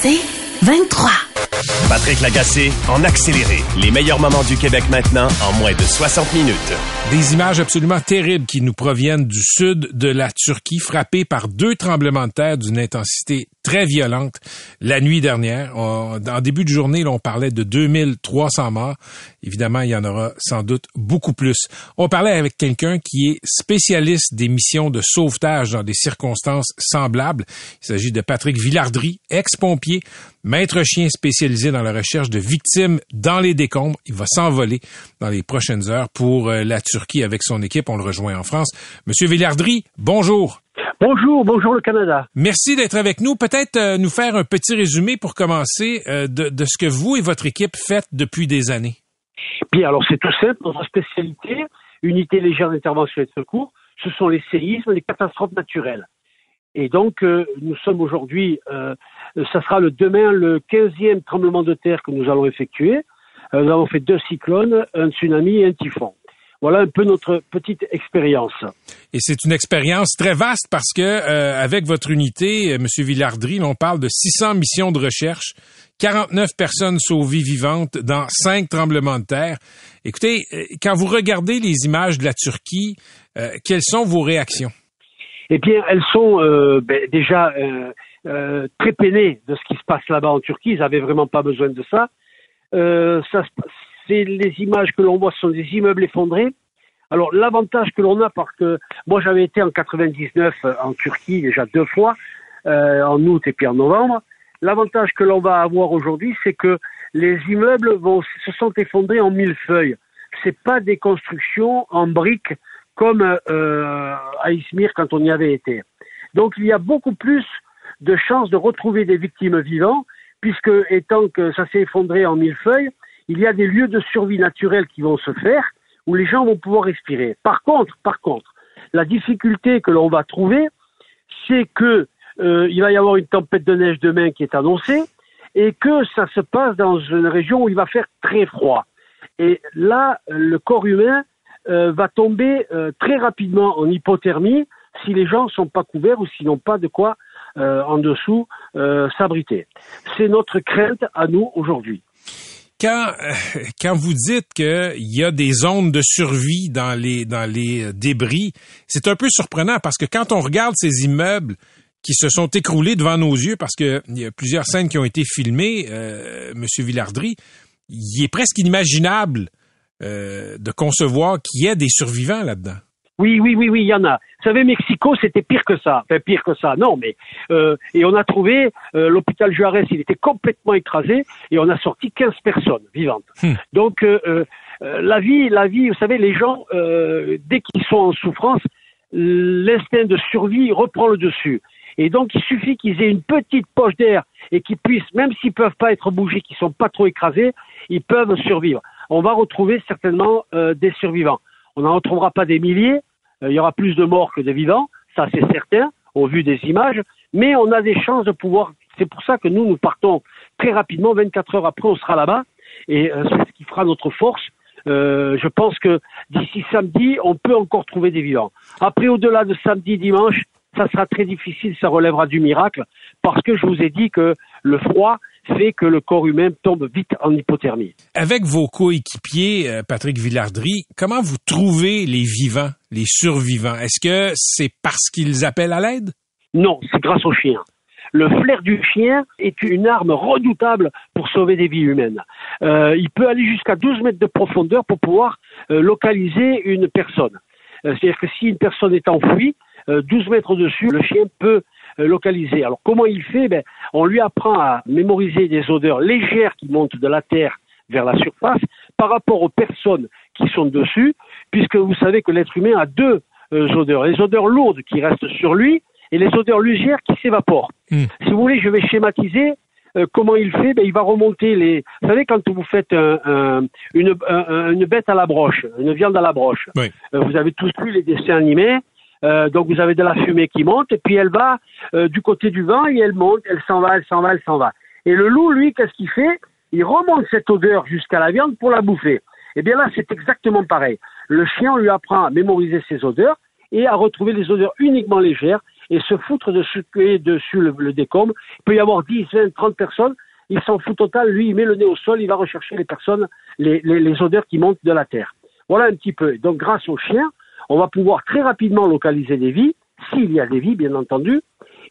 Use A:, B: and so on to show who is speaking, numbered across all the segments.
A: C'est 23.
B: Patrick Lagacé en accéléré. Les meilleurs moments du Québec maintenant en moins de 60 minutes.
C: Des images absolument terribles qui nous proviennent du sud de la Turquie, frappée par deux tremblements de terre d'une intensité très violente la nuit dernière. en début de journée, on parlait de 2300 morts. Évidemment, il y en aura sans doute beaucoup plus. On parlait avec quelqu'un qui est spécialiste des missions de sauvetage dans des circonstances semblables. Il s'agit de Patrick Villardry, ex-pompier, maître chien spécialisé dans la recherche de victimes dans les décombres. Il va s'envoler dans les prochaines heures pour euh, la Turquie avec son équipe. On le rejoint en France. Monsieur Villardry, bonjour.
D: Bonjour, bonjour le Canada.
C: Merci d'être avec nous. Peut-être euh, nous faire un petit résumé pour commencer euh, de, de, ce que vous et votre équipe faites depuis des années.
D: Bien, alors c'est tout simple. Notre spécialité, unité légère d'intervention et de secours, ce sont les séismes, les catastrophes naturelles. Et donc, euh, nous sommes aujourd'hui, ça sera le demain le 15e tremblement de terre que nous allons effectuer. nous avons fait deux cyclones, un tsunami et un typhon. Voilà un peu notre petite expérience.
C: Et c'est une expérience très vaste parce que euh, avec votre unité, euh, Monsieur Villardry, on parle de 600 missions de recherche, 49 personnes sauvées vivantes dans cinq tremblements de terre. Écoutez, euh, quand vous regardez les images de la Turquie, quelles sont vos réactions?
D: Eh bien, elles sont ben, déjà très peinées de ce qui se passe là-bas en Turquie. Ils n'avaient vraiment pas besoin de ça. ça les images que l'on voit, ce sont des immeubles effondrés. Alors l'avantage que l'on a, parce que moi j'avais été en 99 euh, en Turquie déjà deux fois, euh, en août et puis en novembre. L'avantage que l'on va avoir aujourd'hui, c'est que les immeubles vont, se sont effondrés en mille feuilles. C'est pas des constructions en briques comme euh, à Izmir quand on y avait été. Donc il y a beaucoup plus de chances de retrouver des victimes vivantes, puisque étant que ça s'est effondré en mille feuilles, il y a des lieux de survie naturelle qui vont se faire où les gens vont pouvoir respirer. Par contre, par contre, la difficulté que l'on va trouver, c'est que euh, il va y avoir une tempête de neige demain qui est annoncée et que ça se passe dans une région où il va faire très froid. Et là, le corps humain euh, va tomber euh, très rapidement en hypothermie si les gens ne sont pas couverts ou s'ils n'ont pas de quoi en dessous s'abriter. C'est notre crainte à nous aujourd'hui
C: quand, quand vous dites qu'il y a des zones de survie dans les, dans les euh, débris, c'est un peu surprenant parce que quand on regarde ces immeubles qui se sont écroulés devant nos yeux, parce qu'il y a plusieurs scènes qui ont été filmées, euh, Monsieur Villardry, il est presque inimaginable euh, de concevoir qu'il y ait des survivants là-dedans.
D: Oui, oui, oui, oui, il y en a. Vous savez, Mexico, c'était pire que ça. Enfin, pire que ça, non, mais... Euh, et on a trouvé, euh, l'hôpital Juarez, il était complètement écrasé, et on a sorti 15 personnes vivantes. Hmm. Donc, euh, euh, la vie, la vie, vous savez, les gens, dès qu'ils sont en souffrance, l'instinct de survie reprend le dessus. Et donc, il suffit qu'ils aient une petite poche d'air et qu'ils puissent, même s'ils peuvent pas être bougés, qu'ils sont pas trop écrasés, ils peuvent survivre. On va retrouver certainement des survivants. On n'en retrouvera pas des milliers, euh, il y aura plus de morts que de vivants, ça c'est certain, au vu des images, mais on a des chances de pouvoir. C'est pour ça que nous, nous partons très rapidement, 24 heures après, on sera là-bas, et euh, c'est ce qui fera notre force. Euh, je pense que d'ici samedi, on peut encore trouver des vivants. Après, au-delà de samedi, dimanche, ça sera très difficile, ça relèvera du miracle, parce que je vous ai dit que le froid, fait que le corps humain tombe vite en hypothermie.
C: Avec vos coéquipiers, euh, Patrick Villardry, comment vous trouvez les vivants, les survivants? Est-ce que c'est parce qu'ils appellent à l'aide?
D: Non, c'est grâce au chien. Le flair du chien est une arme redoutable pour sauver des vies humaines. Euh, il peut aller jusqu'à 12 mètres de profondeur pour pouvoir euh, localiser une personne. C'est-à-dire que si une personne est enfouie, 12 mètres dessus, le chien peut euh, localisé. Alors comment il fait? Ben, On lui apprend à mémoriser des odeurs légères qui montent de la terre vers la surface par rapport aux personnes qui sont dessus, puisque vous savez que l'être humain a deux euh, odeurs. Les odeurs lourdes qui restent sur lui et les odeurs légères qui s'évaporent.
C: Hmm.
D: Si vous voulez, je vais schématiser euh, comment il fait. Ben, il va remonter les. Vous savez, quand vous faites un- un- une, un- une bête à la broche, une viande à la broche,
C: Oui.
D: euh, vous avez tous vu les dessins animés. Euh, donc vous avez de la fumée qui monte et puis elle va euh, du côté du vent et elle monte, elle s'en va, elle s'en va, elle s'en va. Et le loup, lui, qu'est-ce qu'il fait? Il remonte cette odeur jusqu'à la viande pour la bouffer. Eh bien là, c'est exactement pareil. Le chien, lui apprend à mémoriser ses odeurs et à retrouver les odeurs uniquement légères et se foutre dessus, dessus le, le décombre. Il peut y avoir 10, 20, 30 personnes. Il s'en fout total. Lui, il met le nez au sol, il va rechercher les personnes, les, les, les odeurs qui montent de la terre. Voilà un petit peu. Donc, grâce au chien, on va pouvoir très rapidement localiser des vies, s'il y a des vies, bien entendu.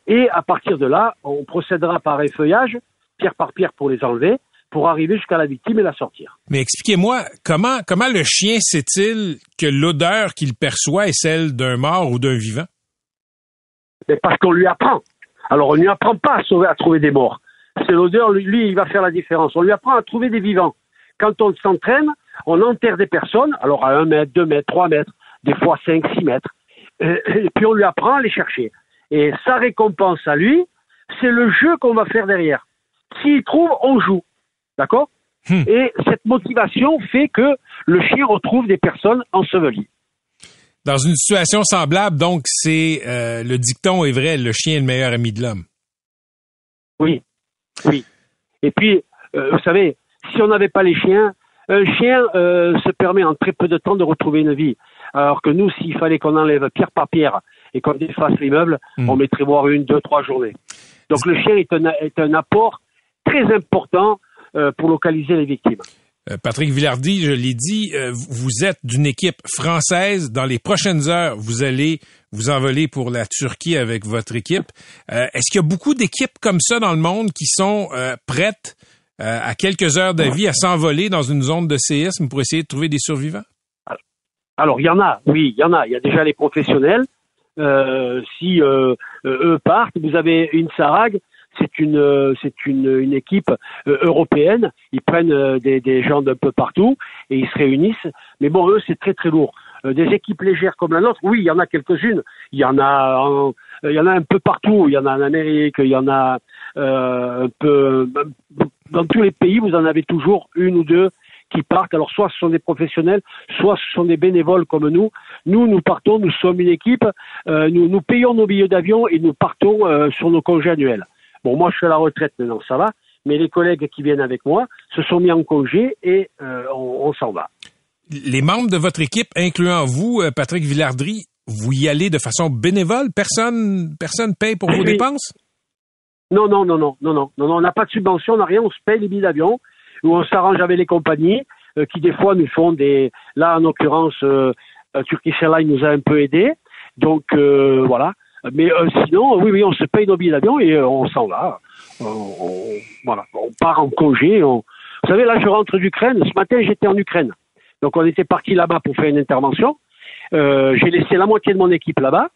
D: Et à partir de là, on procédera par effeuillage, pierre par pierre pour les enlever, pour arriver jusqu'à la victime et la sortir.
C: Mais expliquez-moi, comment, comment le chien sait-il que l'odeur qu'il perçoit est celle d'un mort ou d'un vivant?
D: Mais parce qu'on lui apprend. Alors, on ne lui apprend pas à, sauver, à trouver des morts. C'est l'odeur, lui, il va faire la différence. On lui apprend à trouver des vivants. Quand on s'entraîne, on enterre des personnes, alors à un mètre, deux mètres, trois mètres, des fois cinq, six mètres, Euh, et puis on lui apprend à les chercher. Et sa récompense à lui, c'est le jeu qu'on va faire derrière. S'il trouve, on joue. D'accord?
C: Hmm.
D: Et cette motivation fait que le chien retrouve des personnes ensevelies.
C: Dans une situation semblable, donc, c'est euh, le dicton est vrai, le chien est le meilleur ami de l'homme.
D: Oui, oui. Et puis, euh, vous savez, si on n'avait pas les chiens, un chien euh, se permet en très peu de temps de retrouver une vie. Alors que nous, s'il fallait qu'on enlève pierre par pierre et qu'on défasse l'immeuble,
C: Mm.
D: on mettrait voir une, deux, trois journées. Donc le chien est un, est un apport très important euh, pour localiser les victimes.
C: Euh, Patrick Villardy, je l'ai dit, euh, vous êtes d'une équipe française. Dans les prochaines heures, vous allez vous envoler pour la Turquie avec votre équipe. Est-ce qu'il y a beaucoup d'équipes comme ça dans le monde qui sont prêtes à quelques heures d'avis à s'envoler dans une zone de séisme pour essayer de trouver des survivants?
D: Alors il y en a, oui, il y en a. Il y a déjà les professionnels. Euh, si euh, euh, eux partent, vous avez une SARAG, c'est une c'est une, équipe européenne. Ils prennent des, gens d'un peu partout et ils se réunissent. Mais bon, eux, c'est très très lourd. Des équipes légères comme la nôtre, oui, il y en a quelques-unes. Il y en a il y en a un peu partout. Il y en a en Amérique, il y en a un peu dans tous les pays. Vous en avez toujours une ou deux qui partent. Alors soit ce sont des professionnels, soit ce sont des bénévoles comme nous. Nous, nous partons, nous sommes une équipe, euh, nous, nous payons nos billets d'avion et nous partons euh, sur nos congés annuels. Bon, moi je suis à la retraite maintenant, ça va, mais les collègues qui viennent avec moi se sont mis en congé et euh, on, on s'en va.
C: Les membres de votre équipe, incluant vous, Patrick Villardry, vous y allez de façon bénévole? Personne personne paye pour vos
D: Oui.
C: dépenses?
D: Non, non, non, non, non, non, non, non, on n'a pas de subvention, on n'a rien, on se paye les billets d'avion, ou on s'arrange avec les compagnies euh, qui des fois nous font des. Là, en l'occurrence, euh, euh, Turkish Airlines nous a un peu aidés, donc euh, voilà. Mais euh, sinon, oui, oui, on se paye nos billets d'avion et euh, on s'en va. On, on- voilà, on part en congé. on- Vous savez, là, je rentre d'Ukraine. Ce matin, j'étais en Ukraine, donc on était parti là-bas pour faire une intervention. Euh, J'ai laissé la moitié de mon équipe là-bas.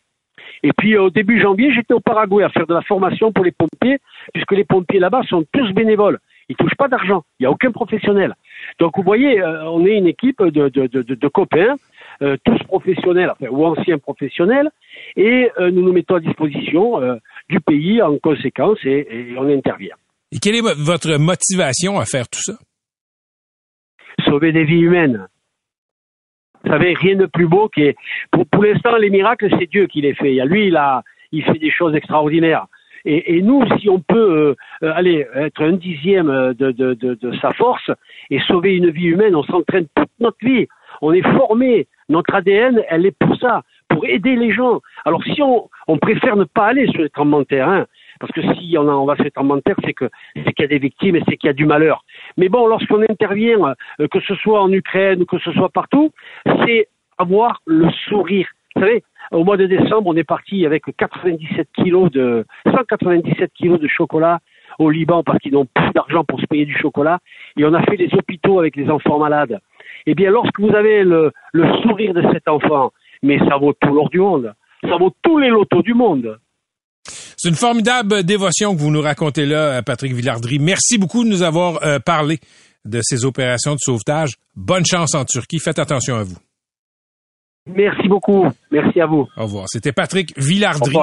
D: Et puis euh, au début janvier, j'étais au Paraguay à faire de la formation pour les pompiers, puisque les pompiers là-bas sont tous bénévoles. Ils touchent pas d'argent. Il n'y a aucun professionnel. Donc vous voyez, euh, on est une équipe de, de, de, copains, euh, tous professionnels, enfin, ou anciens professionnels, et euh, nous nous mettons à disposition euh, du pays en conséquence et, et on intervient.
C: Et quelle est vo- votre motivation à faire tout ça?
D: Sauver des vies humaines. Vous savez, rien de plus beau que pour, pour l'instant les miracles, c'est Dieu qui les fait. Il y a lui, il a, il fait des choses extraordinaires. Et, nous, si on peut, euh, euh, aller être un dixième de, de, sa force et sauver une vie humaine, on s'entraîne toute notre vie. On est formé. Notre ADN, elle est pour ça, pour aider les gens. Alors si on, préfère ne pas aller sur les tremblements de terre, hein, parce que si on, va sur les tremblements de terre, c'est que c'est qu'il y a des victimes et c'est qu'il y a du malheur. Mais bon, lorsqu'on intervient, euh, que ce soit en Ukraine ou que ce soit partout, c'est avoir le sourire. Vous savez, au mois de décembre, on est parti avec 97 kilos de 197 kilos de chocolat au Liban parce qu'ils n'ont plus d'argent pour se payer du chocolat. Et on a fait les hôpitaux avec les enfants malades. Eh bien, lorsque vous avez le, le sourire de cet enfant, mais ça vaut tout l'or du monde. Ça vaut tous les lotos du monde.
C: C'est une formidable dévotion que vous nous racontez là, Patrick Villardry. Merci beaucoup de nous avoir euh, parlé de ces opérations de sauvetage. Bonne chance en Turquie. Faites attention à vous.
D: Merci beaucoup. Merci à vous.
C: Au revoir. C'était Patrick Villardry.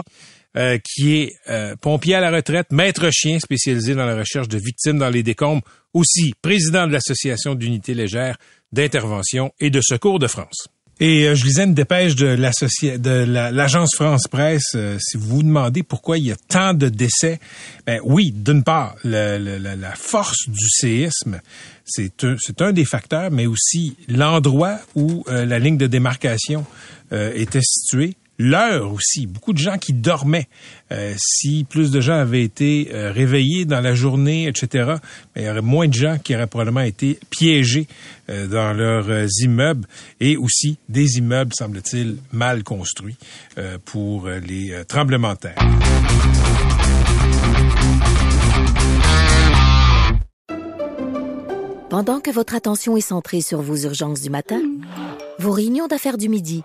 C: Euh, qui est euh, pompier à la retraite, maître chien spécialisé dans la recherche de victimes dans les décombres, aussi président de l'Association d'unités légères d'intervention et de secours de France. Et euh, je lisais une dépêche de l'agence France Presse. si vous vous demandez pourquoi il y a tant de décès, ben oui, d'une part, le, la force du séisme, c'est un, un, des facteurs, mais aussi l'endroit où la ligne de démarcation était située l'heure aussi. Beaucoup de gens qui dormaient. Euh, si plus de gens avaient été euh, réveillés dans la journée, etc., il y aurait moins de gens qui auraient probablement été piégés euh, dans leurs immeubles et aussi des immeubles, semble-t-il, mal construits pour les tremblements de terre.
A: Pendant que votre attention est centrée sur vos urgences du matin, vos réunions d'affaires du midi,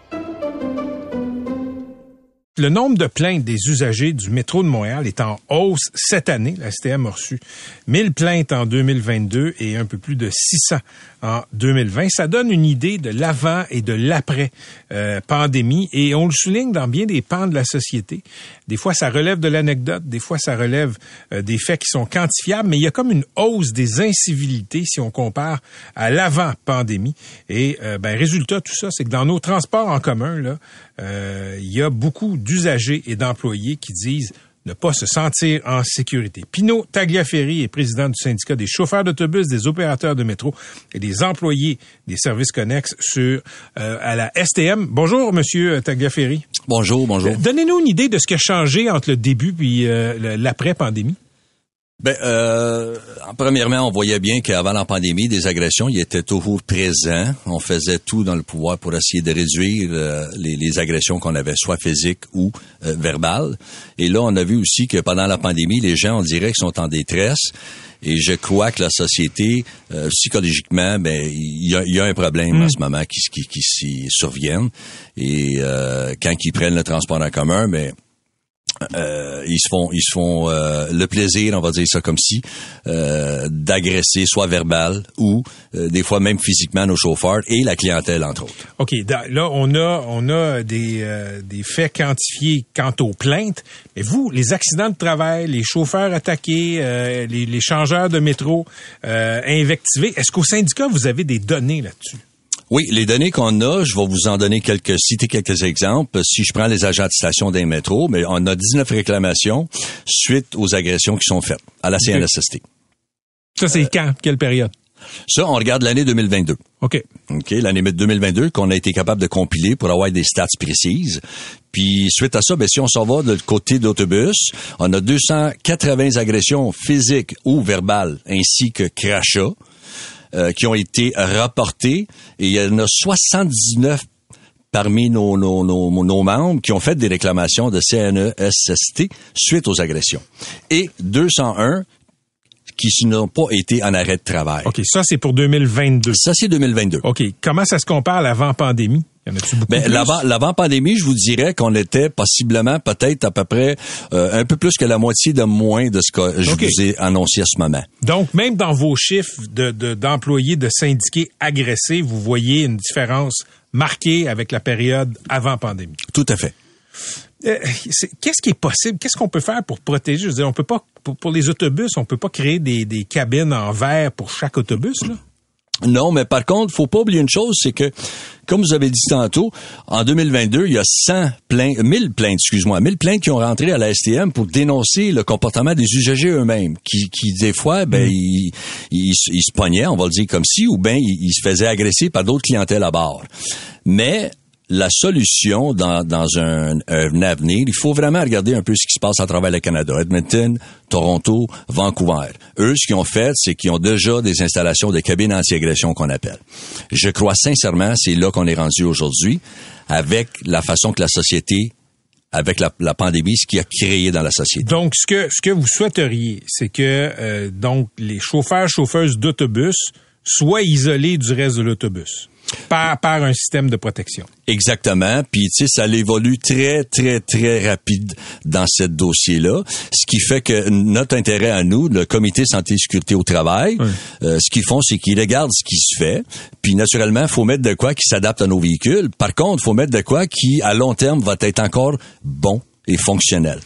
C: Le nombre de plaintes des usagers du métro de Montréal est en hausse cette année. La STM a reçu 1000 plaintes en 2022 et un peu plus de 600 en 2020. Ça donne une idée de l'avant et de l'après euh, pandémie et on le souligne dans bien des pans de la société. Des fois, ça relève de l'anecdote, des fois, ça relève euh, des faits qui sont quantifiables, mais il y a comme une hausse des incivilités si on compare à l'avant pandémie. Et euh, ben, résultat, tout ça, c'est que dans nos transports en commun, là, il y a beaucoup d'usagers et d'employés qui disent ne pas se sentir en sécurité. Pino Tagliaferri est président du syndicat des chauffeurs d'autobus, des opérateurs de métro et des employés des services connexes sur euh, à la STM. Bonjour, Monsieur Tagliaferri.
E: Bonjour, bonjour.
C: Donnez-nous une idée de ce qui a changé entre le début puis euh, l'après-pandémie.
E: Ben, euh, premièrement, on voyait bien qu'avant la pandémie, des agressions, il était toujours présent. On faisait tout dans le pouvoir pour essayer de réduire euh, les, agressions qu'on avait, soit physiques ou euh, verbales. Et là, on a vu aussi que pendant la pandémie, les gens, on dirait, qu'ils sont en détresse. Et je crois que la société, euh, psychologiquement, ben il y a, un problème en mm. ce moment qui, qui, qui s'y surviennent. Et quand ils prennent le transport en commun, ben euh, ils se font ils se font euh, le plaisir, on va dire ça comme si, euh, d'agresser soit verbal ou des fois même physiquement nos chauffeurs et la clientèle entre autres.
C: OK, là on a on a des des faits quantifiés quant aux plaintes, mais vous les accidents de travail, les chauffeurs attaqués, les, les changeurs de métro invectivés, est-ce qu'au syndicat vous avez des données là-dessus?
E: Oui, les données qu'on a, je vais vous en donner quelques, citer quelques exemples. Si je prends les agents de station des métros, mais on a 19 réclamations suite aux agressions qui sont faites à la CNSST.
C: Ça, c'est quand? Quelle période?
E: Ça, on regarde l'année 2022.
C: OK.
E: OK, l'année 2022 qu'on a été capable de compiler pour avoir des stats précises. Puis suite à ça, ben, si on s'en va de côté d'autobus, on a 280 agressions physiques ou verbales ainsi que crachats. Euh, qui ont été rapportés et il y en a 79 parmi nos, nos, nos, nos, membres qui ont fait des réclamations de CNESST suite aux agressions. Et 201 qui n'ont pas été en arrêt de travail.
C: OK, ça c'est pour 2022.
E: Ça c'est 2022.
C: OK, comment ça se compare à l'avant-pandémie?
E: Ben, l'avant, pandémie, je vous dirais qu'on était possiblement peut-être à peu près euh, un peu plus que la moitié de moins de ce que je vous ai annoncé à ce moment.
C: Donc, même dans vos chiffres de, d'employés, de syndiqués agressés, vous voyez une différence marquée avec la période avant pandémie.
E: Tout à fait.
C: Euh, qu'est-ce qui est possible? Qu'est-ce qu'on peut faire pour protéger? Je veux dire, on peut pas, pour, les autobus, on peut pas créer des, des cabines en verre pour chaque autobus, là?
E: Non, mais par contre, faut pas oublier une chose, c'est que, comme vous avez dit tantôt, en 2022, il y a 100 plaintes, 1000 plaintes, excuse-moi, 1000 plaintes qui ont rentré à la STM pour dénoncer le comportement des usagers eux-mêmes, qui, qui des fois, ben, mm. ils, ils, se pognaient, on va le dire comme si, ou ben, ils, ils se faisaient agresser par d'autres clientèles à bord. Mais la solution dans, un, un, avenir, il faut vraiment regarder un peu ce qui se passe à travers le Canada. Edmonton, Toronto, Vancouver. Eux, ce qu'ils ont fait, c'est qu'ils ont déjà des installations de cabines anti-agression qu'on appelle. Je crois sincèrement, c'est là qu'on est rendu aujourd'hui, avec la façon que la société avec la, la pandémie, ce qui a créé dans la société.
C: Donc, ce que, ce que vous souhaiteriez, c'est que euh, donc les chauffeurs, chauffeuses d'autobus soient isolés du reste de l'autobus par, par un système de protection.
E: Exactement. Puis, tu sais, ça évolue très, très, très rapide dans ce dossier-là. Ce qui fait que notre intérêt à nous, le Comité Santé et Sécurité au Travail, euh, ce qu'ils font, c'est qu'ils regardent ce qui se fait. Puis, naturellement, faut mettre de quoi qui s'adapte à nos véhicules. Par contre, faut mettre de quoi qui, à long terme, va être encore bon et fonctionnel.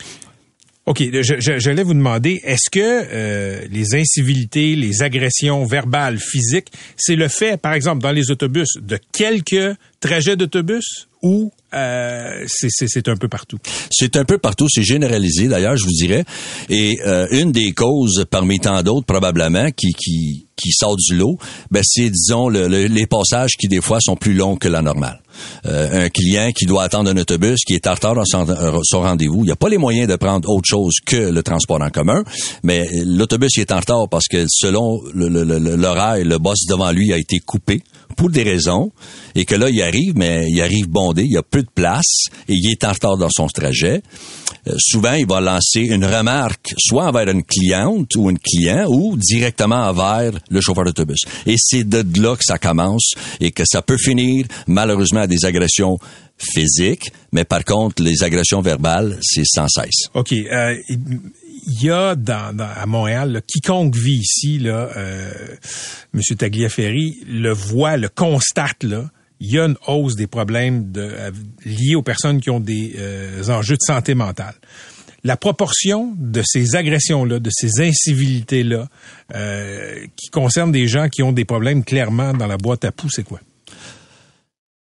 C: OK, je- je- j'allais vous demander, est-ce que euh, les incivilités, les agressions verbales, physiques, c'est le fait, par exemple, dans les autobus, de quelques trajets d'autobus ou euh, c'est- un peu partout?
E: C'est un peu partout, c'est généralisé d'ailleurs, je vous dirais. Et euh, une des causes parmi tant d'autres probablement qui qui qui sort du lot, ben c'est disons le- le- les passages qui des fois sont plus longs que la normale. Euh, un client qui doit attendre un autobus qui est en retard dans son, euh, son rendez-vous, il n'y a pas les moyens de prendre autre chose que le transport en commun, mais l'autobus est en retard parce que selon le- le- l'horaire, le boss devant lui a été coupé pour des raisons et que là il arrive mais il arrive bondé, il y a peu de place et il est en retard dans son trajet. Euh, souvent il va lancer une remarque soit envers une cliente ou un client ou directement envers le chauffeur d'autobus. Et c'est de là que ça commence et que ça peut finir malheureusement à des agressions physiques, mais par contre les agressions verbales, c'est sans cesse.
C: OK. euh, il y a à Montréal, quiconque vit ici, là, euh, M. Tagliaferri, le voit, le constate, là, il y a une hausse des problèmes liés aux personnes qui ont des euh, enjeux de santé mentale. La proportion de ces agressions-là, de ces incivilités-là, euh, qui concernent des gens qui ont des problèmes clairement dans la boîte à poux, c'est quoi?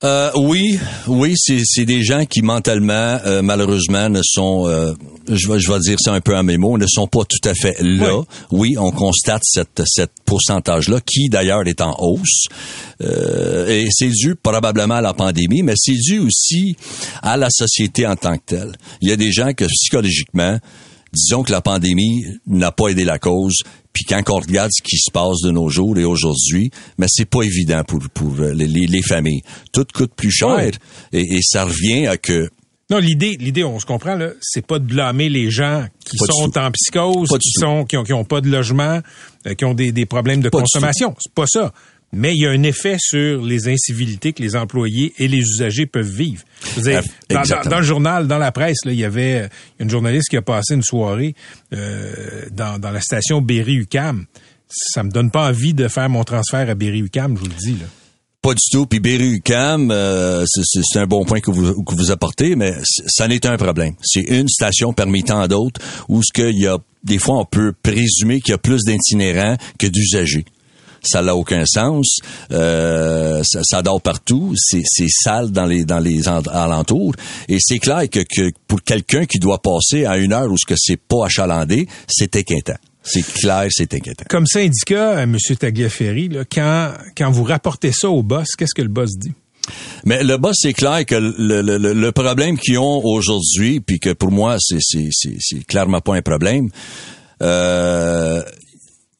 E: Euh, oui, oui, c'est c'est des gens qui mentalement, euh, malheureusement, ne sont, euh, je vais je vais dire ça un peu à mes mots, ne sont pas tout à fait là. Oui, on constate cette cette pourcentage là, qui d'ailleurs est en hausse, Euh, et c'est dû probablement à la pandémie, mais c'est dû aussi à la société en tant que telle. Il y a des gens que psychologiquement, disons que la pandémie n'a pas aidé la cause. Puis quand on regarde ce qui se passe de nos jours et aujourd'hui, mais c'est pas évident pour pour euh, les, les- les familles. Tout coûte plus cher
C: Ouais.
E: et, et ça revient à que
C: Non, l'idée, l'idée, on se comprend là, c'est pas de blâmer les gens qui
E: Pas
C: sont en psychose, qui sont, qui ont, qui ont pas de logement, euh, qui ont des, des problèmes de
E: Pas
C: consommation. C'est pas ça. Mais il y a un effet sur les incivilités que les employés et les usagers peuvent vivre. Dire,
E: Ah,
C: dans, dans-
E: exactement.
C: dans le journal, dans la presse, là, il y avait euh, une journaliste qui a passé une soirée euh, dans, dans la station Berry-UQAM. Ça me donne pas envie de faire mon transfert à Berry-UQAM, je vous le dis. Là.
E: pas du tout. Puis Berry-UQAM, euh, c'est- un bon point que vous, que vous apportez, mais ça n'est un problème. C'est une station parmi tant d'autres où ce qu'il y a des fois on peut présumer qu'il y a plus d'itinérants que d'usagers. Ça n'a aucun sens. Euh, ça, ça dort partout. C'est sale dans les dans les en- alentours. Et c'est clair que, que pour quelqu'un qui doit passer à une heure où ce que c'est pas achalandé, c'est inquiétant. C'est clair, c'est inquiétant.
C: Comme syndicat, euh, M. Tagliaferri, là, quand, quand vous rapportez ça au boss, qu'est-ce que le boss dit?
E: Mais le boss, c'est clair que le, le, le- problème qu'ils ont aujourd'hui, puis que pour moi, c'est, c'est, c'est, c'est clairement pas un problème, euh,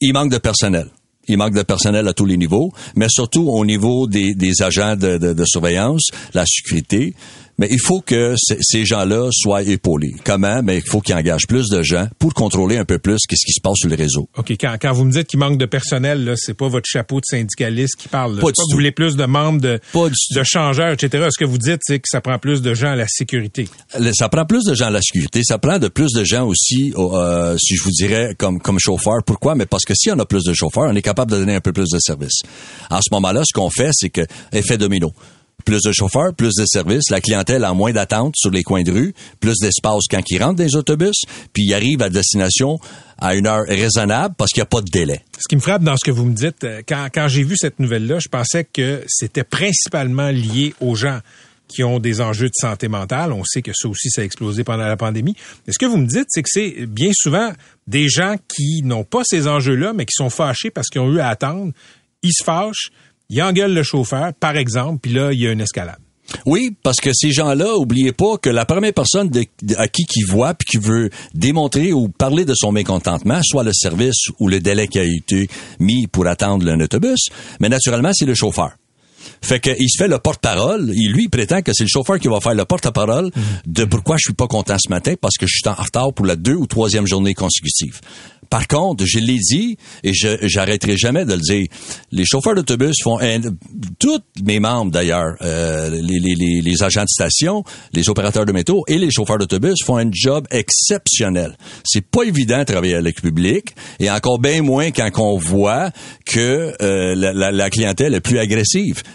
E: il manque de personnel. Il manque de personnel à tous les niveaux, mais surtout au niveau des, agents de surveillance, la sécurité. Mais il faut que ces gens-là soient épaulés. Comment? Mais il faut qu'ils engagent plus de gens pour contrôler un peu plus qu'est-ce qui se passe sur le réseau.
C: OK, quand, quand vous me dites qu'il manque de personnel, là, c'est pas votre chapeau de syndicaliste qui parle. là.
E: Pas du
C: que
E: tout.
C: vous voulez plus de membres, de,
E: Pas du
C: de changeurs, etc. Ce que vous dites, c'est que ça prend plus de gens à la sécurité.
E: Ça prend plus de gens à la sécurité, ça prend de plus de gens aussi, euh, si je vous dirais, comme, comme chauffeur. Pourquoi? Mais parce que si on a plus de chauffeurs, on est capable de donner un peu plus de services. En ce moment-là, ce qu'on fait, c'est que effet domino. Plus de chauffeurs, plus de services, la clientèle a moins d'attente sur les coins de rue, plus d'espace quand ils rentrent les autobus, puis ils arrivent à destination à une heure raisonnable parce qu'il n'y a pas de délai.
C: Ce qui me frappe dans ce que vous me dites, euh, quand, quand j'ai vu cette nouvelle-là, je pensais que c'était principalement lié aux gens qui ont des enjeux de santé mentale. On sait que ça aussi, ça a explosé pendant la pandémie. Mais ce que vous me dites, c'est que c'est bien souvent des gens qui n'ont pas ces enjeux-là, mais qui sont fâchés parce qu'ils ont eu à attendre. Ils se fâchent, ils engueulent le chauffeur, par exemple, puis là, il y a une escalade.
E: Oui, parce que ces gens-là, oubliez pas que la première personne à qui qui voit puis qui veut démontrer ou parler de son mécontentement, soit le service ou le délai qui a été mis pour attendre un autobus, mais naturellement, c'est le chauffeur. Fait que il se fait le porte-parole. Il lui prétend que c'est le chauffeur qui va faire le porte-parole de pourquoi je suis pas content ce matin parce que je suis en retard pour la deux ou troisième journée consécutive. Par contre, je l'ai dit et je j'arrêterai jamais de le dire. Les chauffeurs d'autobus font tous mes membres d'ailleurs, euh, les, les, les, agents de station, les opérateurs de métro et les chauffeurs d'autobus font un job exceptionnel. C'est pas évident de travailler avec le public et encore bien moins quand on voit que euh, la, la clientèle est plus agressive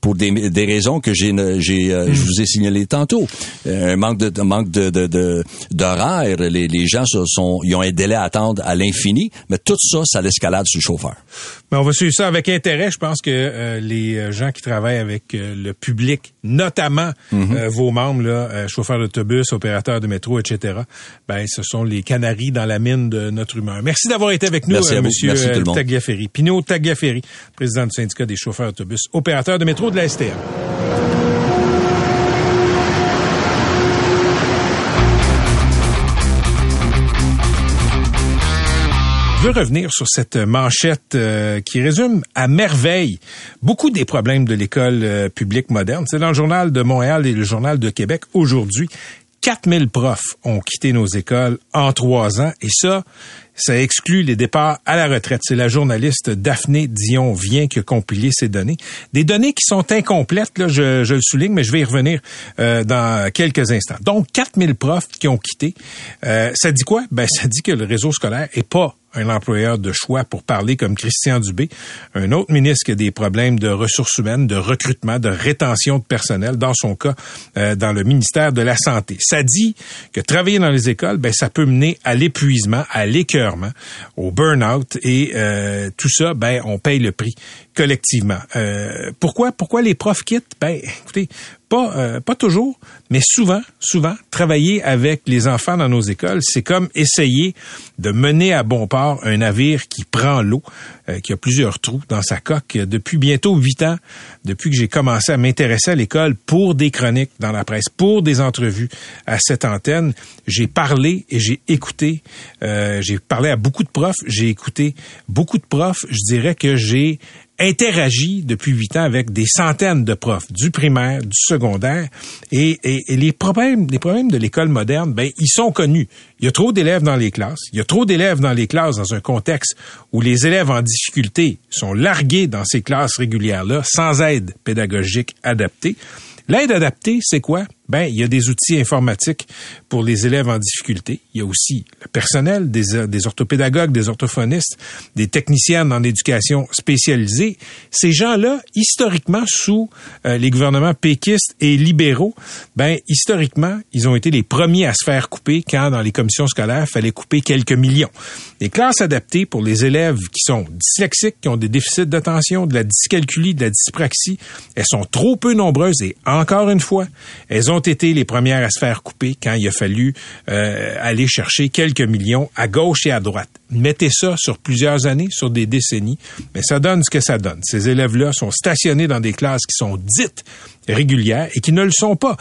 E: pour des, des raisons que j'ai j'ai euh, je vous ai signalé tantôt. Euh, un manque de manque de de- de- d'horaire, les, les gens sont ils ont un délai à attendre à l'infini, mais tout ça ça l'escalade sur le chauffeur.
C: Mais on va suivre ça avec intérêt. Je pense que euh, les euh, gens qui travaillent avec euh, le public, notamment
E: Mhm.
C: euh, vos membres, là, chauffeurs d'autobus, opérateurs de métro, etc., ben, ce sont les canaris dans la mine de notre humeur. Merci d'avoir été avec nous,
E: Merci à vous.
C: Monsieur
E: Merci tout le monde.
C: Tagliaferri. Pino Tagliaferri, président du syndicat des chauffeurs d'autobus, opérateurs de métro de la STM. Je veux revenir sur cette manchette euh, qui résume à merveille beaucoup des problèmes de l'école euh, publique moderne. C'est dans le journal de Montréal et le journal de Québec aujourd'hui. 4000 profs ont quitté nos écoles en trois ans et ça, ça exclut les départs à la retraite. C'est la journaliste Daphné Dion vient qui a compilé ces données. Des données qui sont incomplètes, là, je, le souligne, mais je vais y revenir euh, dans quelques instants. Donc, 4000 profs qui ont quitté. Euh, ça dit quoi? Ben, ça dit que le réseau scolaire est pas un employeur de choix pour parler comme Christian Dubé, un autre ministre qui a des problèmes de ressources humaines, de recrutement, de rétention de personnel, dans son cas, euh, dans le ministère de la Santé. Ça dit que travailler dans les écoles, ben, ça peut mener à l'épuisement, à l'écœurement, au burn-out et euh, tout ça, ben, on paye le prix collectivement. Euh, pourquoi, pourquoi les profs quittent? Ben, écoutez, pas, euh, pas toujours, mais souvent, souvent, travailler avec les enfants dans nos écoles, c'est comme essayer de mener à bon port un navire qui prend l'eau, euh, qui a plusieurs trous dans sa coque. Depuis bientôt huit ans, depuis que j'ai commencé à m'intéresser à l'école pour des chroniques dans la presse, pour des entrevues à cette antenne, j'ai parlé et j'ai écouté. euh, j'ai parlé à beaucoup de profs, j'ai écouté beaucoup de profs. Je dirais que j'ai interagi depuis huit ans avec des centaines de profs du primaire, du secondaire, et, et- et les problèmes, les problèmes de l'école moderne, ben ils sont connus. Il y a trop d'élèves dans les classes. Il y a trop d'élèves dans les classes dans un contexte où les élèves en difficulté sont largués dans ces classes régulières-là sans aide pédagogique adaptée. L'aide adaptée, c'est quoi? Ben, il y a des outils informatiques pour les élèves en difficulté. Il y a aussi le personnel, des, orthopédagogues, des orthophonistes, des techniciennes en éducation spécialisée. Ces gens-là, historiquement, sous euh, les gouvernements péquistes et libéraux, ben, historiquement, ils ont été les premiers à se faire couper quand, dans les commissions scolaires, fallait couper quelques millions. Les classes adaptées pour les élèves qui sont dyslexiques, qui ont des déficits d'attention, de la dyscalculie, de la dyspraxie, elles sont trop peu nombreuses et encore une fois, elles ont été les premières à se faire couper quand il a fallu euh, aller chercher quelques millions à gauche et à droite. Mettez ça sur plusieurs années, sur des décennies, mais ça donne ce que ça donne. Ces élèves-là sont stationnés dans des classes qui sont dites régulières et qui ne le sont pas.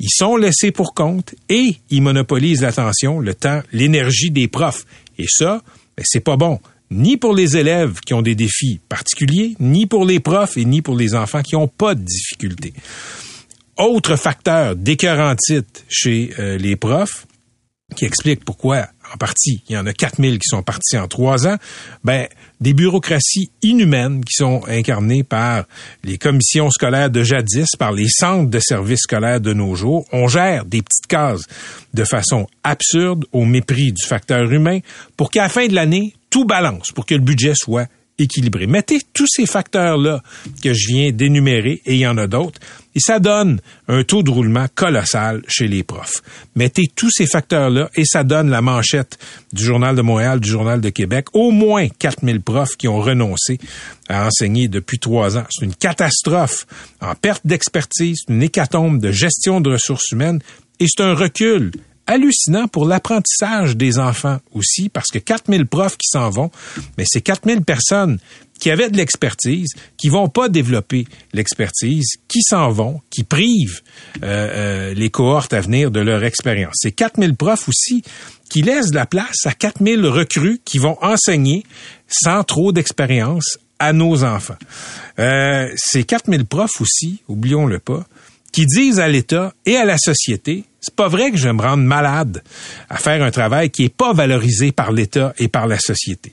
C: Ils sont laissés pour compte et ils monopolisent l'attention, le temps, l'énergie des profs. Et ça, ben, c'est pas bon ni pour les élèves qui ont des défis particuliers, ni pour les profs et ni pour les enfants qui n'ont pas de difficultés. Autre facteur d'écœurant titre chez euh, les profs, qui explique pourquoi, en partie, il y en a 4000 qui sont partis en trois ans, ben, des bureaucraties inhumaines qui sont incarnées par les commissions scolaires de jadis, par les centres de services scolaires de nos jours. On gère des petites cases de façon absurde, au mépris du facteur humain, pour qu'à la fin de l'année, tout balance, pour que le budget soit équilibré. Mettez tous ces facteurs-là que je viens d'énumérer, et il y en a d'autres, et ça donne un taux de roulement colossal chez les profs. Mettez tous ces facteurs-là et ça donne la manchette du Journal de Montréal, du Journal de Québec. Au moins 4000 profs qui ont renoncé à enseigner depuis trois ans. C'est une catastrophe en perte d'expertise, une hécatombe de gestion de ressources humaines et c'est un recul hallucinant pour l'apprentissage des enfants aussi, parce que 4000 profs qui s'en vont, mais c'est 4000 personnes qui avaient de l'expertise, qui vont pas développer l'expertise, qui s'en vont, qui privent euh, euh, les cohortes à venir de leur expérience. C'est 4000 profs aussi qui laissent de la place à 4000 recrues qui vont enseigner sans trop d'expérience à nos enfants. Euh, c'est 4000 profs aussi, oublions-le pas, qui disent à l'État et à la société, c'est pas vrai que je vais me rendre malade à faire un travail qui est pas valorisé par l'État et par la société.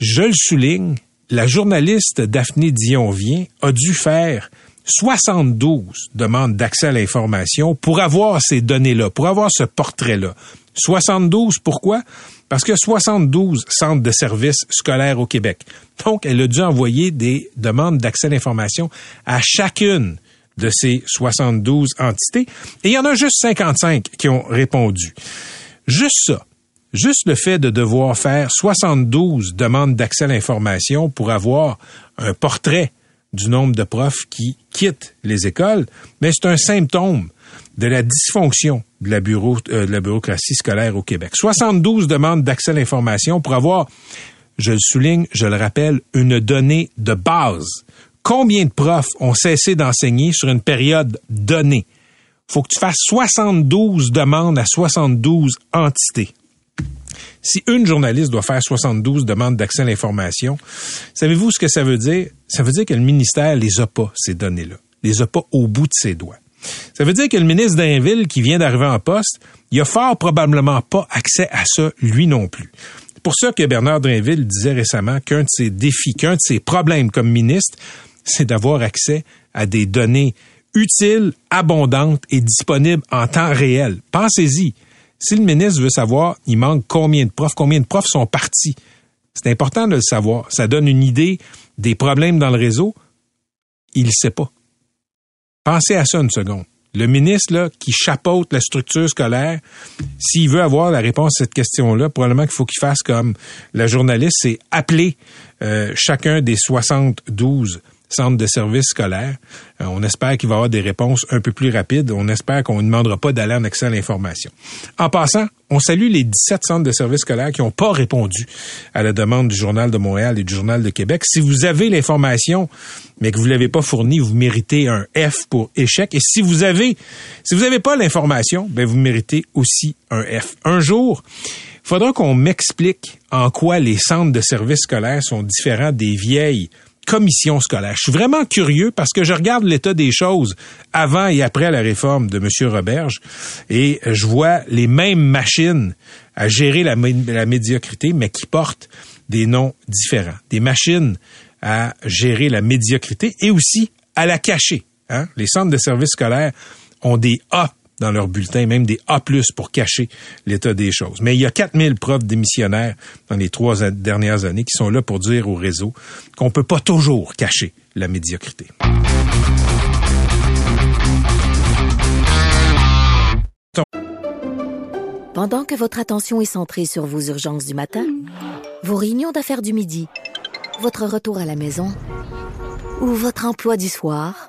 C: Je le souligne, la journaliste Daphné Dion-Vient a dû faire 72 demandes d'accès à l'information pour avoir ces données-là, pour avoir ce portrait-là. 72, pourquoi? Parce que 72 centres de services scolaires au Québec. Donc, elle a dû envoyer des demandes d'accès à l'information à chacune de ces 72 entités. Et il y en a juste 55 qui ont répondu. Juste ça. Juste le fait de devoir faire 72 demandes d'accès à l'information pour avoir un portrait du nombre de profs qui quittent les écoles, mais c'est un symptôme de la dysfonction de la, bureau, euh, de la bureaucratie scolaire au Québec. 72 demandes d'accès à l'information pour avoir, je le souligne, je le rappelle, une donnée de base. Combien de profs ont cessé d'enseigner sur une période donnée? Faut que tu fasses 72 demandes à 72 entités. Si une journaliste doit faire 72 demandes d'accès à l'information, savez-vous ce que ça veut dire? Ça veut dire que le ministère les a pas, ces données-là. Les a pas au bout de ses doigts. Ça veut dire que le ministre d'Inville, qui vient d'arriver en poste, il a fort probablement pas accès à ça, lui non plus. C'est pour ça que Bernard Drinville disait récemment qu'un de ses défis, qu'un de ses problèmes comme ministre, c'est d'avoir accès à des données utiles, abondantes et disponibles en temps réel. Pensez-y. Si le ministre veut savoir, il manque combien de profs, combien de profs sont partis. C'est important de le savoir. Ça donne une idée des problèmes dans le réseau. Il ne sait pas. Pensez à ça une seconde. Le ministre là, qui chapeaute la structure scolaire, s'il veut avoir la réponse à cette question-là, probablement qu'il faut qu'il fasse comme la journaliste, c'est appeler euh, chacun des 72 centre de services scolaires. Euh, on espère qu'il va y avoir des réponses un peu plus rapides. On espère qu'on ne demandera pas d'aller en accès à l'information. En passant, on salue les 17 centres de services scolaires qui n'ont pas répondu à la demande du Journal de Montréal et du Journal de Québec. Si vous avez l'information, mais que vous ne l'avez pas fournie, vous méritez un F pour échec. Et si vous avez, si vous n'avez pas l'information, ben vous méritez aussi un F. Un jour, il faudra qu'on m'explique en quoi les centres de services scolaires sont différents des vieilles commission scolaire. Je suis vraiment curieux parce que je regarde l'état des choses avant et après la réforme de M. Roberge et je vois les mêmes machines à gérer la, médiocrité, mais qui portent des noms différents. Des machines à gérer la médiocrité et aussi à la cacher. Hein? Les centres de services scolaires ont des A dans leur bulletin, même des A+, pour cacher l'état des choses. Mais il y a 4000 profs démissionnaires dans les trois dernières années qui sont là pour dire au réseau qu'on peut pas toujours cacher la médiocrité.
A: Pendant que votre attention est centrée sur vos urgences du matin, vos réunions d'affaires du midi, votre retour à la maison ou votre emploi du soir,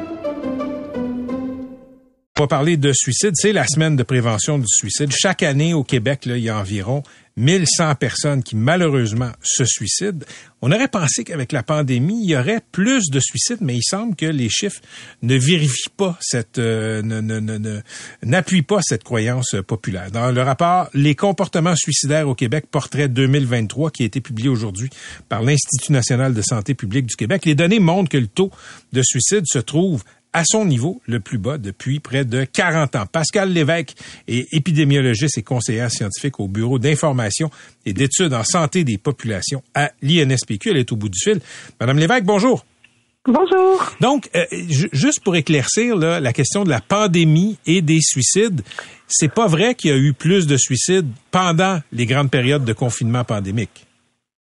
C: Va parler de suicide. C'est la semaine de prévention du suicide. Chaque année au Québec, il y a environ 1100 personnes qui malheureusement se suicident. On aurait pensé qu'avec la pandémie, il y aurait plus de suicides, mais il semble que les chiffres ne vérifient pas cette, euh, n'appuient pas cette croyance populaire. Dans le rapport Les comportements suicidaires au Québec, portrait 2023, qui a été publié aujourd'hui par l'Institut national de santé publique du Québec, les données montrent que le taux de suicide se trouve à son niveau le plus bas depuis près de 40 ans. Pascal Lévesque est épidémiologiste et conseillère scientifique au Bureau d'information et d'études en santé des populations à l'INSPQ. Elle est au bout du fil. Madame Lévesque, bonjour.
F: Bonjour.
C: Donc, euh, juste pour éclaircir là, la question de la pandémie et des suicides, c'est pas vrai qu'il y a eu plus de suicides pendant les grandes périodes de confinement pandémique?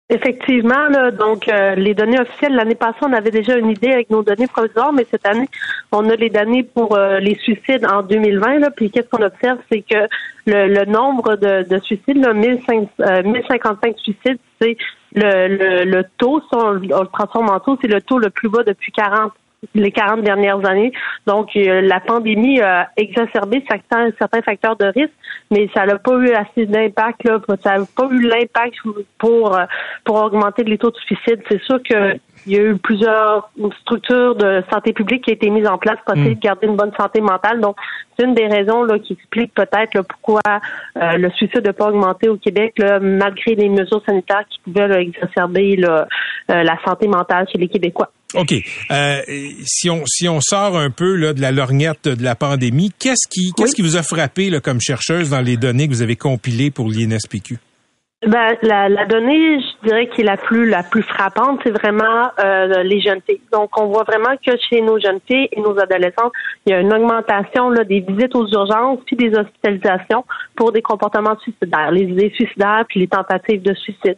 F: Effectivement, là, donc euh, les données officielles, l'année passée, on avait déjà une idée avec nos données provisoires, mais cette année, on a les données pour euh, les suicides en 2020. Là, puis qu'est-ce qu'on observe, c'est que le, nombre de, suicides, là, 1055 euh, suicides, c'est le, le, taux, si on, le transforme en taux, c'est le taux le plus bas depuis 40 les 40 dernières années. Donc, euh, la pandémie a exacerbé certains, facteurs de risque, mais ça n'a pas eu assez d'impact, là, ça n'a pas eu l'impact pour, pour augmenter les taux de suicide. C'est sûr que il y a eu plusieurs structures de santé publique qui ont été mises en place pour essayer de garder une bonne santé mentale. Donc, c'est une des raisons là, qui explique peut-être pourquoi euh, le suicide n'a pas augmenté au Québec, là, malgré les mesures sanitaires qui pouvaient là, exacerber là, euh, la santé mentale chez les Québécois.
C: OK. Euh, si on si on sort un peu là, de la lorgnette de la pandémie, qu'est-ce qui qu'est-ce qui vous a frappé là, comme chercheuse dans les données que vous avez compilées pour l'INSPQ?
F: Ben, la, la, donnée, je dirais, qui est la plus la plus frappante, c'est vraiment euh, les jeunes filles. Donc, on voit vraiment que chez nos jeunes filles et nos adolescentes, il y a une augmentation là, des visites aux urgences puis des hospitalisations pour des comportements suicidaires, les idées suicidaires puis les tentatives de suicide.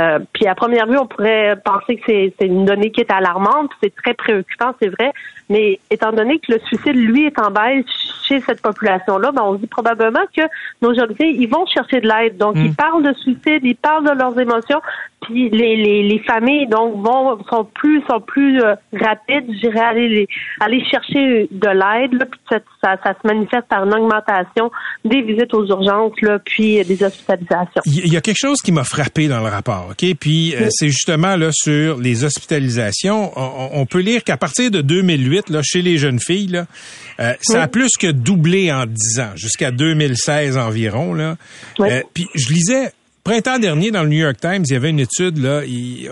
F: Euh, puis à première vue, on pourrait penser que c'est une donnée qui est alarmante, c'est très préoccupant, c'est vrai, mais étant donné que le suicide, lui, est en baisse chez cette population-là, ben, on se dit probablement que nos jeunes filles, ils vont chercher de l'aide. Donc, ils hmm. parlent de suicide, ils parlent de leurs émotions, puis les, les, les familles donc vont sont plus sont plus euh, rapides, je dirais aller aller chercher de l'aide puis ça, ça, ça, se manifeste par une augmentation des visites aux urgences là, puis des hospitalisations.
C: Il y a quelque chose qui m'a frappé dans le rapport, OK? Puis euh, c'est justement là sur les hospitalisations, on, on peut lire qu'à partir de 2008 là chez les jeunes filles là, euh, ça a plus que doublé en 10 ans, jusqu'à 2016 environ là. puis je lisais printemps dernier, dans le New York Times, il y avait une étude, là,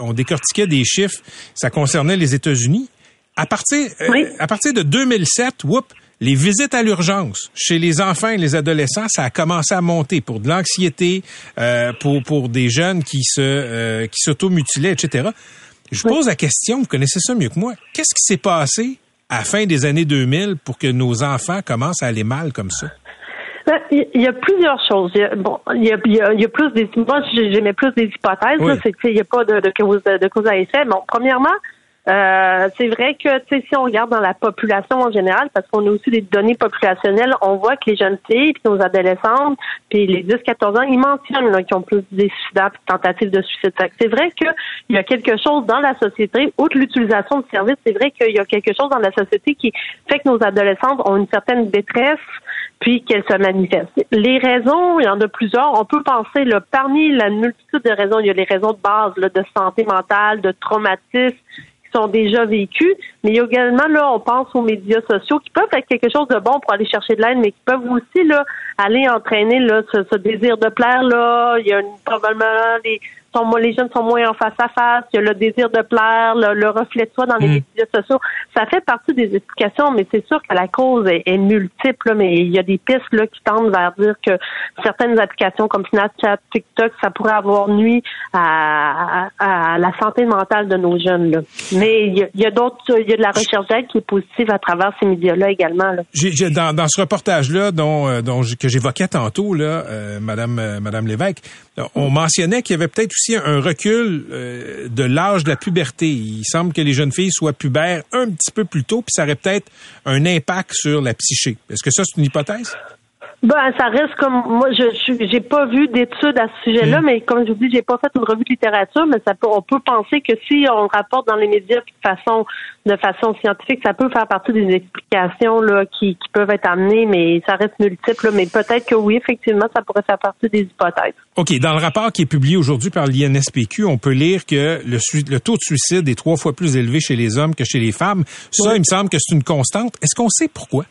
C: on décortiquait des chiffres, ça concernait les États-Unis. À partir, euh, à partir de 2007, whoop, les visites à l'urgence chez les enfants et les adolescents, ça a commencé à monter pour de l'anxiété, euh, pour, pour des jeunes qui se euh, qui s'automutilaient, etc. Je vous pose la question, vous connaissez ça mieux que moi. Qu'est-ce qui s'est passé à la fin des années 2000 pour que nos enfants commencent à aller mal comme ça?
F: Ben, il y a plusieurs choses. bon, il y a, il y a, plus des. Moi, j'aimais plus des hypothèses. C'est qu'il n'y a pas de, de, cause, de cause à effet. Bon, premièrement, euh, c'est vrai que si on regarde dans la population en général, parce qu'on a aussi des données populationnelles, on voit que les jeunes filles, puis nos adolescentes, puis les 10-14 ans, ils mentionnent qu'ils ont plus des suicides tentatives de suicide. C'est vrai qu'il y a quelque chose dans la société, outre l'utilisation de services, c'est vrai qu'il y a quelque chose dans la société qui fait que nos adolescentes ont une certaine détresse puis qu'elles se manifestent. Les raisons, il y en a plusieurs. On peut penser, là, parmi la multitude de raisons, il y a les raisons de base là, de santé mentale, de traumatisme, sont déjà vécus, mais il y a également, là, on pense aux médias sociaux qui peuvent être quelque chose de bon pour aller chercher de l'aide, mais qui peuvent aussi, là, aller entraîner, là, ce, désir de plaire, là. Il y a probablement des sont, les jeunes sont moins en face à face, il y a le désir de plaire, le, reflet de soi dans les mm. médias sociaux. Ça fait partie des explications, mais c'est sûr que la cause est, multiple, mais il y a des pistes là, qui tendent vers dire que certaines applications comme Snapchat, TikTok, ça pourrait avoir nuit à, à, la santé mentale de nos jeunes. Là. Mais il y a, d'autres, il y a de la recherche d'aide qui est positive à travers ces médias-là également. Là.
C: dans, dans ce reportage-là dont, euh, dont que j'évoquais tantôt, là, euh, Madame, euh, Madame Lévesque, on mentionnait qu'il y avait peut-être un recul euh, de l'âge de la puberté. Il semble que les jeunes filles soient pubères un petit peu plus tôt, puis ça aurait peut-être un impact sur la psyché. Est-ce que ça, c'est une hypothèse?
F: Ben, ça reste comme moi, je j'ai pas vu d'études à ce sujet-là, mm. mais comme je vous dis, j'ai pas fait une revue de littérature, mais ça peut, on peut penser que si on rapporte dans les médias de façon de façon scientifique, ça peut faire partie des explications là qui, qui peuvent être amenées, mais ça reste multiple. mais peut-être que oui, effectivement, ça pourrait faire partie des hypothèses.
C: OK. Dans le rapport qui est publié aujourd'hui par l'INSPQ, on peut lire que le, le taux de suicide est trois fois plus élevé chez les hommes que chez les femmes. Ça, il me semble que c'est une constante. Est-ce qu'on sait pourquoi?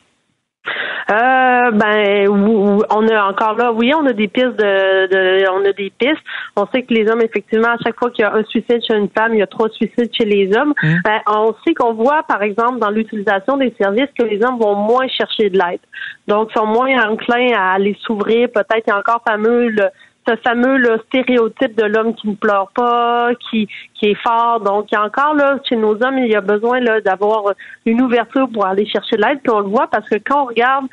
F: Euh, ben, on a encore là, oui, on a des pistes de, on a des pistes. On sait que les hommes, effectivement, à chaque fois qu'il y a un suicide chez une femme, il y a trois suicides chez les hommes. Mmh. Ben, on sait qu'on voit, par exemple, dans l'utilisation des services, que les hommes vont moins chercher de l'aide. Donc, sont moins enclins à aller s'ouvrir. Peut-être, il y a encore fameux le, ce fameux là, stéréotype de l'homme qui ne pleure pas, qui, qui est fort. Donc, il y a encore là, chez nos hommes, il y a besoin d'avoir une ouverture pour aller chercher l'aide. Puis on le voit parce que quand on regarde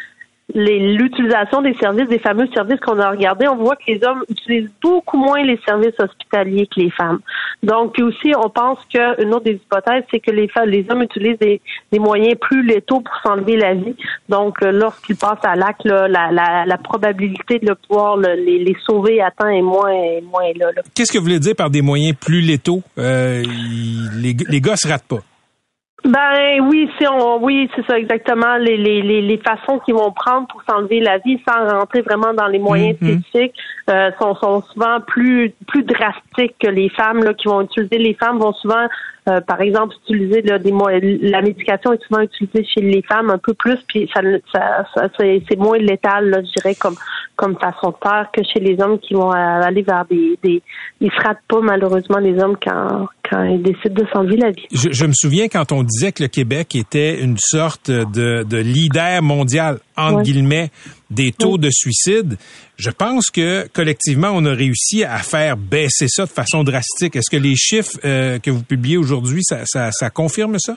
F: l'utilisation des services, des fameux services qu'on a regardés, on voit que les hommes utilisent beaucoup moins les services hospitaliers que les femmes. Donc aussi, on pense qu'une autre des hypothèses, c'est que les femmes, les hommes utilisent des, moyens plus létaux pour s'enlever la vie. Donc euh, lorsqu'ils passent à l'acte, la, la, la, probabilité de pouvoir les, les, sauver à temps est moins, moins là.
C: Qu'est-ce que vous voulez dire par des moyens plus létaux? Euh, les, les gars se ratent pas.
F: Ben oui, si on, oui, c'est ça exactement les, les, les, les façons qu'ils vont prendre pour s'enlever la vie sans rentrer vraiment dans les moyens
C: Mhm.
F: spécifiques euh, sont, sont souvent plus plus drastiques que les femmes là, qui vont utiliser. Les femmes vont souvent, euh, par exemple, utiliser là, des mo- la médication est souvent utilisée chez les femmes un peu plus, puis ça, ça, ça- c'est moins létal, là, je dirais comme comme façon de faire que chez les hommes qui vont euh, aller vers des, des ils se ratent pas malheureusement les hommes quand quand ils décident de s'enlever la vie.
C: Je, je me souviens quand on disait que le Québec était une sorte de, de leader mondial, entre
F: Ouais.
C: guillemets, des taux de suicide. Je pense que collectivement, on a réussi à faire baisser ça de façon drastique. Est-ce que les chiffres euh, que vous publiez aujourd'hui, ça, ça, ça confirme ça?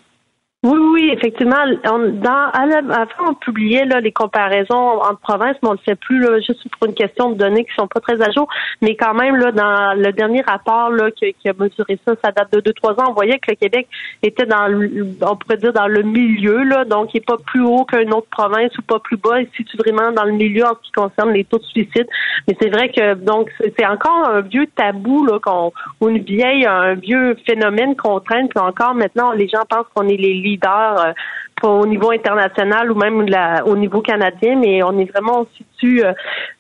F: Oui, oui, effectivement. On, dans, avant, on publiait là, les comparaisons entre provinces, mais on ne le fait plus là, juste pour une question de données qui sont pas très à jour. Mais quand même, là, dans le dernier rapport là, qui, qui a mesuré ça, ça date de deux, trois ans, on voyait que le Québec était dans on pourrait dire dans le milieu, là, donc il n'est pas plus haut qu'une autre province ou pas plus bas, il se situe vraiment dans le milieu en ce qui concerne les taux de suicide. Mais c'est vrai que donc c'est c'est encore un vieux tabou là, qu'on, ou une vieille, un vieux phénomène qu'on traîne, puis encore maintenant les gens pensent qu'on est les euh, pas au niveau international ou même la- au niveau canadien, mais on est vraiment on se situe euh,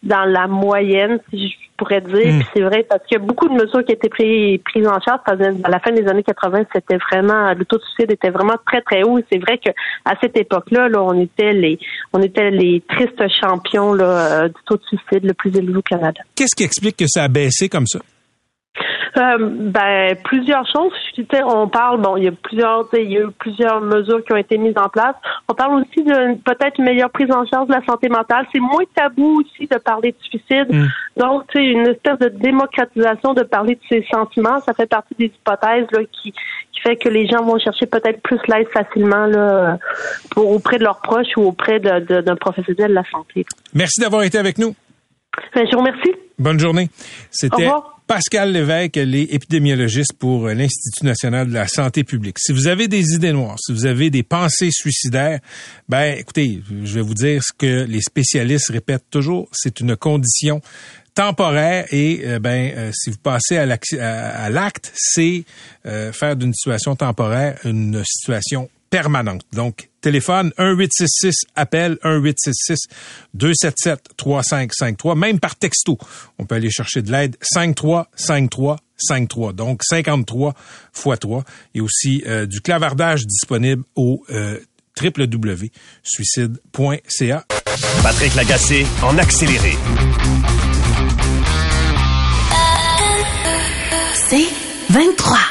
F: dans la moyenne, si je pourrais dire.
C: Mm.
F: Puis c'est vrai parce qu'il y a beaucoup de mesures qui étaient prises, prises en charge. Parce à la fin des années 80, c'était vraiment le taux de suicide était vraiment très très haut. Et c'est vrai que à cette époque-là, là, on était les on était les tristes champions là, euh, du taux de suicide le plus élevé au Canada.
C: Qu'est-ce qui explique que ça a baissé comme ça?
F: Euh, ben plusieurs choses. On parle, bon, il y a plusieurs, il y a eu plusieurs mesures qui ont été mises en place. On parle aussi de peut-être une meilleure prise en charge de la santé mentale. C'est moins tabou aussi de parler de suicide.
C: Mm.
F: Donc, tu sais, une espèce de démocratisation de parler de ses sentiments, ça fait partie des hypothèses là, qui, qui fait que les gens vont chercher peut-être plus l'aide facilement là, pour, auprès de leurs proches ou auprès de- de- d'un professionnel de la santé.
C: Merci d'avoir été avec nous.
F: Ben, je vous remercie.
C: Bonne journée.
F: Au
C: C'était
F: revoir.
C: Pascal Lévesque, elle est pour euh, l'Institut national de la santé publique. Si vous avez des idées noires, si vous avez des pensées suicidaires, ben écoutez, je vais vous dire ce que les spécialistes répètent toujours, c'est une condition temporaire et euh, ben euh, si vous passez à l'ac- à- à l'acte, c'est faire d'une situation temporaire une situation permanente. Donc, téléphone 1866 appel 1866 277 3553 même par texto. On peut aller chercher de l'aide 5353 53 donc 53 x 3 et aussi euh, du clavardage disponible au euh, www.suicide.ca.
B: Patrick Lagacé en accéléré.
A: C'est 23.